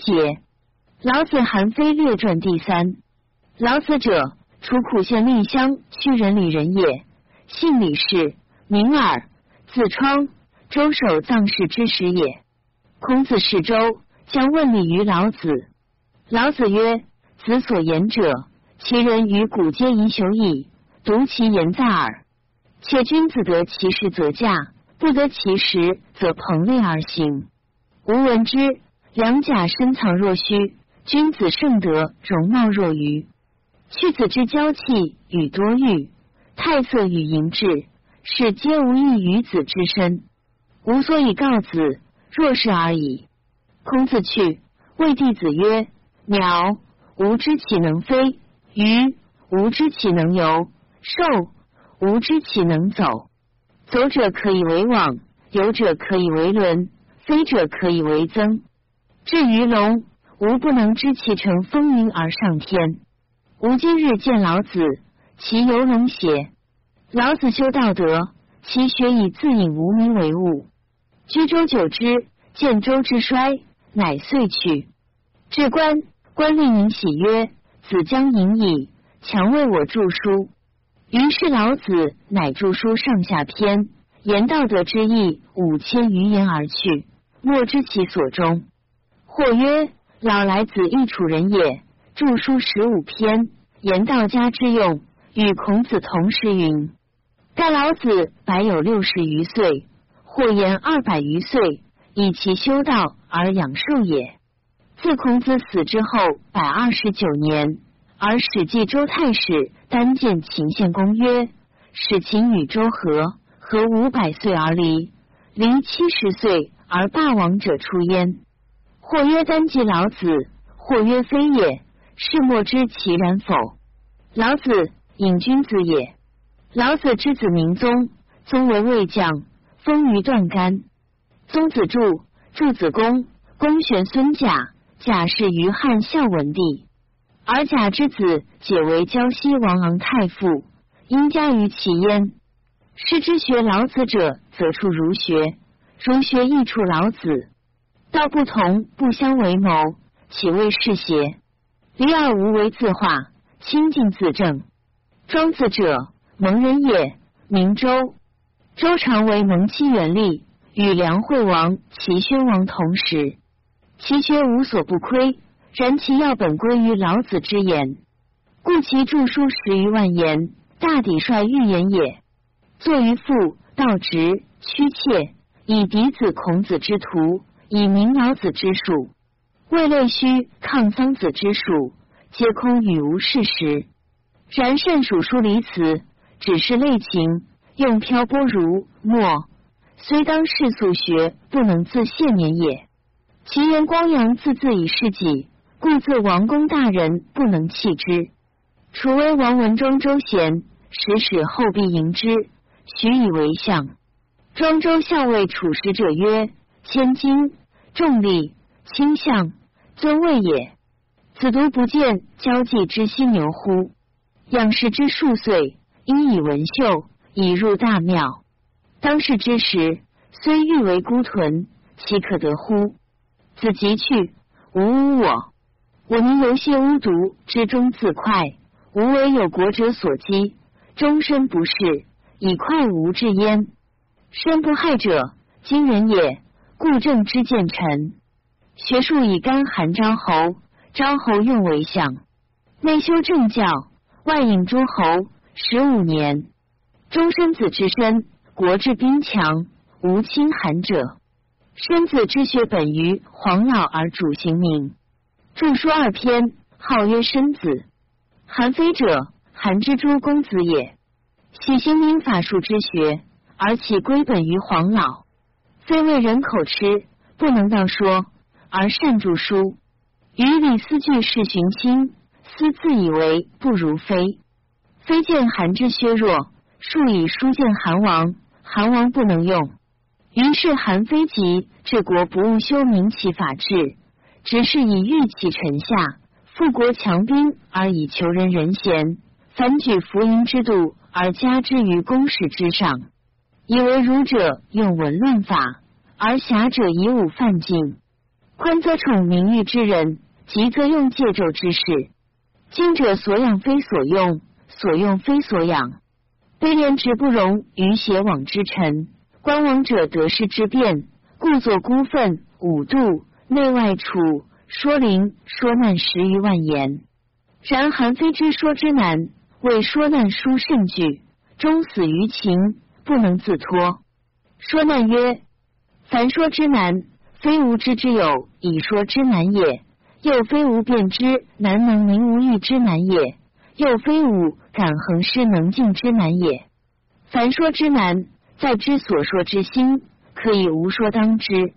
解，老子韩非列传第三。老子者，楚苦县厉乡曲人里人也，姓李氏，名耳，字窗，周守藏室之始也。孔子是周，将问礼于老子。老子曰：“子所言者，其人于古皆宜朽矣，独其言在耳。且君子得其时则驾，不得其时则朋类而行。吾闻之，良甲深藏若虚，君子盛德容貌若愚。”去子之娇气与多欲，太色与淫志，是皆无益于子之身。吾所以告子，若是而已。孔子去，谓弟子曰：“鸟，吾知其能飞；鱼，吾知其能游；兽，吾知其能走。走者可以为网，游者可以为轮，飞者可以为曾。至于龙，吾不能知其乘风云而上天。”吾今日见老子，其犹能邪？老子修道德，其学以自隐无名为物。居周久之，见周之衰，乃遂去。至官，官令尹喜曰：“子将隐矣，强为我著书。”于是老子乃著书上下篇，言道德之意五千余言而去，莫知其所终。或曰：“老来子亦楚人也。”著书十五篇，言道家之用，与孔子同时云。盖老子百有六十余岁，或言二百余岁，以其修道而养寿也。自孔子死之后百二十九年，而史记周太史单见秦献公曰：使秦与周和，和五百岁而离，离七十岁而霸王者出焉。或曰单记老子，或曰非也。是莫知其然否？老子隐君子也。老子之子名宗，宗为魏将，封于段干。宗子柱，柱子公，公玄孙贾，贾氏于汉孝文帝。而贾之子解为胶西王昂太傅，因家于其焉。师之学老子者，则处儒学；儒学亦处老子。道不同，不相为谋，岂谓是邪？离而无为自化，清净自正。庄子者，蒙人也，名周。周常为蒙期元历，与梁惠王、齐宣王同时，其学无所不窥。然其要本归于老子之言，故其著书十余万言，大抵率预言也。作于父道直、屈切，以嫡子孔子之徒，以明老子之术。未类虚抗桑子之术，皆空与无事实。然善属书离辞，只是类情，用漂泊如墨，虽当世俗学，不能自谢免也。其言光阳自自以事己，故自王公大人不能弃之。楚威王文庄周贤，使使后必迎之，许以为相。庄周校尉处使者曰：千金重利倾向。尊位也，子独不见交际之犀牛乎？仰视之数岁，因以文秀，以入大庙。当世之时，虽欲为孤豚，岂可得乎？子即去，吾吾我。我宁游谢巫毒之中自快，无为有国者所讥，终身不仕，以快无至焉。身不害者，今人也。故正之见臣。学术以干寒昭侯，昭侯用为相，内修政教，外引诸侯。十五年，终身子之身，国治兵强，无亲寒者。身子之学本于黄老而主行名，著书二篇，号曰申子。韩非者，韩之诸公子也。喜行民法术之学，而其归本于黄老，非为人口吃，不能道说。而善著书，与李斯据事寻亲，斯自以为不如非。非见韩之削弱，数以书见韩王，韩王不能用。于是韩非急，治国不务修明其法治，只是以御其臣下，富国强兵而以求人人贤，反举福音之度而加之于公事之上，以为儒者用文论法，而侠者以武犯禁。宽则宠名誉之人，急则用借胄之事。今者所养非所用，所用非所养。卑廉直不容于邪往之臣，观往者得失之变，故作孤愤五度，内外处说灵说难十余万言。然韩非之说之难，为说难书甚惧，终死于情，不能自脱。说难曰：凡说之难，非无知之有以说之难也；又非无辩之难能明无欲之难也；又非无敢恒施能静之难也。凡说之难，在之所说之心，可以无说当之。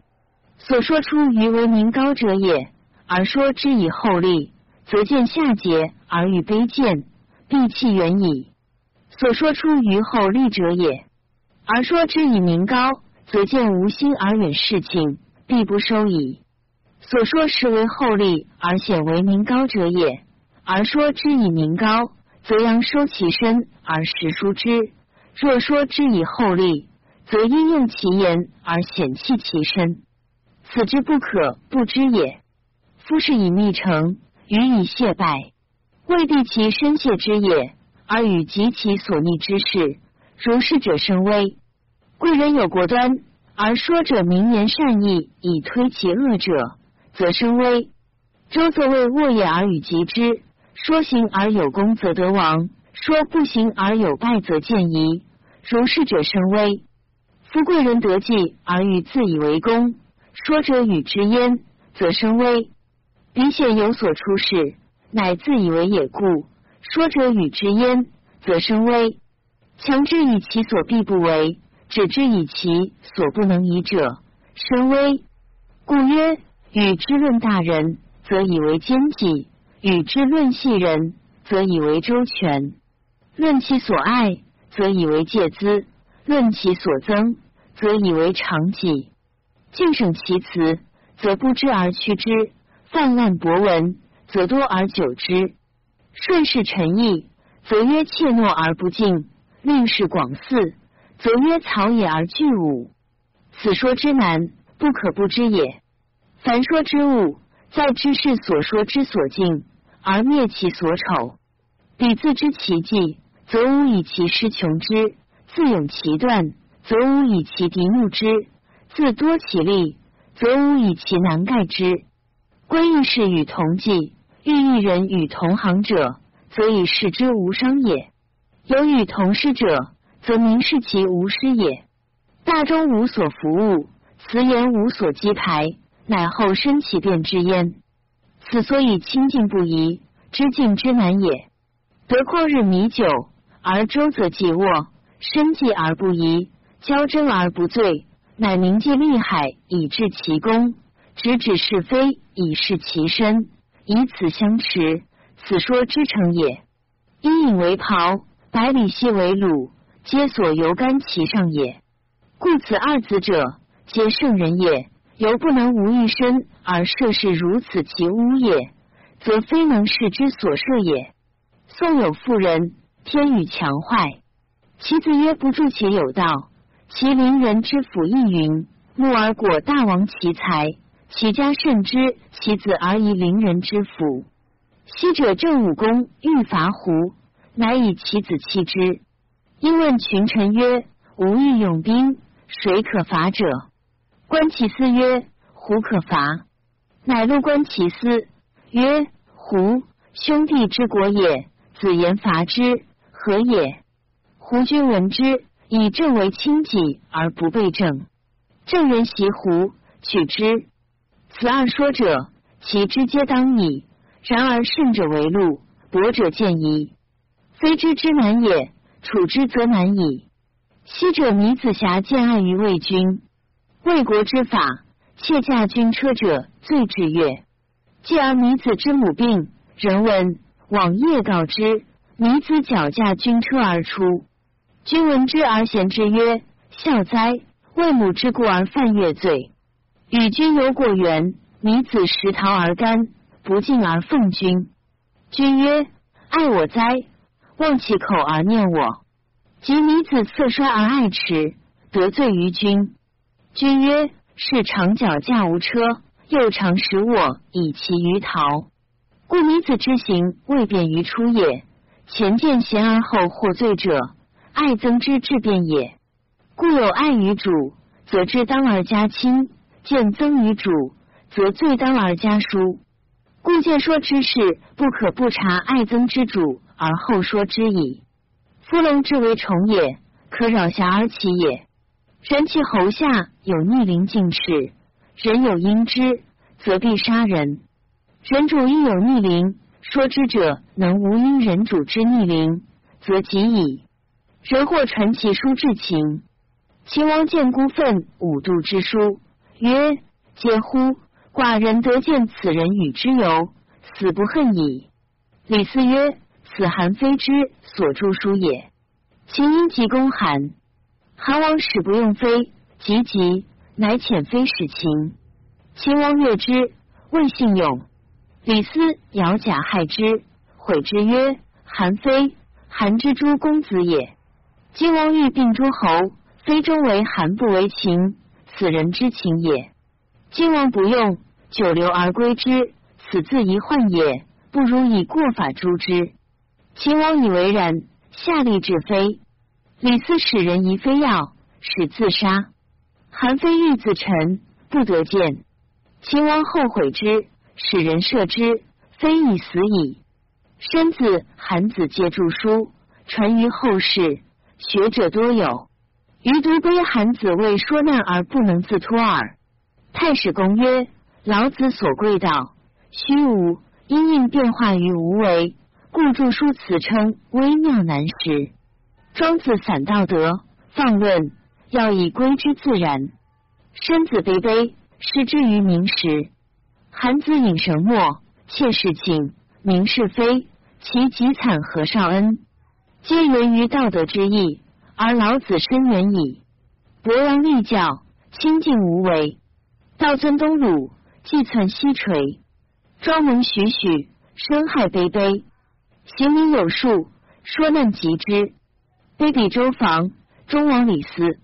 所说出于为名高者也，而说之以厚利。则见下节而与卑贱，必弃远矣。所说出于厚利者也，而说之以名高，则见无心而远事情，必不收矣。所说实为厚利而显为名高者也，而说之以名高，则扬收其身而实疏之；若说之以厚利，则因用其言而显弃其身。此之不可不知也。夫是以密成。予以谢拜，未必其身谢之也，而与及其所逆之事。如是者甚微。贵人有国端，而说者明言善意，以推其恶者，则生威。周则为卧也而与及之，说行而有功，则得王；说不行而有败，则见疑。如是者生威。夫贵人得计而与自以为功，说者与之焉，则生威。彼显有所出世，乃自以为也故。说者与之焉，则生威。强之以其所必不为，止之以其所不能移者，生危。故曰：与之论大人，则以为奸计；与之论细人，则以为周全；论其所爱，则以为戒资；论其所增，则以为长己。敬省其辞，则不知而屈之。泛滥博闻，则多而久之；顺势陈意，则曰怯懦而不敬；令事广肆，则曰草野而具武。此说之难，不可不知也。凡说之物，在知事所说之所敬，而灭其所丑。彼自知其迹，则无以其师穷之；自勇其断，则无以其敌怒之；自多其利，则无以其难盖之。归义事与同济，欲一人与同行者，则以视之无伤也；有与同师者，则明视其无失也。大中无所服务，辞言无所击排，乃后生其变之焉。此所以清净不移，知敬之难也。得旷日弥久，而周则既卧，生计而不移，交争而不醉，乃明记利害，以治其功。直指是非，以示其身，以此相持，此说之成也。因引为袍，百里奚为虏，皆所由干其上也。故此二子者，皆圣人也。犹不能无一身而涉世如此，其污也，则非能事之所设也。宋有妇人，天与强坏，其子曰不助，且有道。其邻人之府亦云：木而果大王其才。其家甚之，其子而以邻人之福。昔者郑武公欲伐胡，乃以其子弃之。因问群臣曰：“吾欲用兵，谁可伐者？”观其思曰：“胡可伐。”乃录观其思曰：“胡兄弟之国也，子言伐之，何也？”胡君闻之，以郑为轻己而不备政。正人袭胡，取之。此二说者，其之皆当矣。然而胜者为禄，薄者见矣。非知之难也，处之则难矣。昔者弥子瑕见爱于魏君，魏国之法，妾驾军车者最至悦。继而弥子之母病，人闻，往夜告之。弥子脚驾军车而出，君闻之而贤之曰：“孝哉！为母之故而犯越罪。”与君有果园，弥子食桃而甘，不敬而奉君。君曰：“爱我哉！忘其口而念我。”及女子色衰而爱弛，得罪于君。君曰：“是长脚驾无车，又常使我以其于陶。故女子之行未便于出也。前见贤而后获罪者，爱增之至变也。故有爱于主，则知当而加亲；见增于主，则罪当而加疏。故见说之事，不可不察爱增之主而后说之矣。夫龙之为虫也，可扰瑕而起也。人其喉下有逆鳞进齿，人有因之，则必杀人。人主亦有逆鳞，说之者能无因人主之逆鳞，则吉矣。人或传其书至秦，秦王见孤愤五度之书，曰：“嗟乎！寡人得见此人与之游，死不恨矣。”李斯曰：“此韩非之所著书也。”秦因急攻韩。韩王使不用飞，急急，乃遣飞使秦。秦王悦之，谓信勇。李斯摇甲害之，悔之曰：“韩非，韩之诸公子也。今王欲并诸侯，非终为韩不为秦，此人之情也。今王不用，久留而归之，此自遗患也。不如以过法诛之。”秦王以为然，下令治非。李斯使人疑非要，使自杀。韩非欲自沉，不得见。秦王后悔之，使人射之，非已死矣。身子韩子借著书，传于后世，学者多有。余独归韩子为说难而不能自脱耳。太史公曰：老子所贵道，虚无，因应变化于无为，故著书此称微妙难识。庄子散道德，放论要以归之自然。身子卑卑，失之于名时。韩子引绳墨，切事情，明是非，其极惨何少恩，皆源于道德之意。而老子深远矣。伯阳立教，清净无为。道尊东鲁，既存西垂。庄能许许，生害卑卑。行名有数，说难即之。卑鄙周防，中王李斯。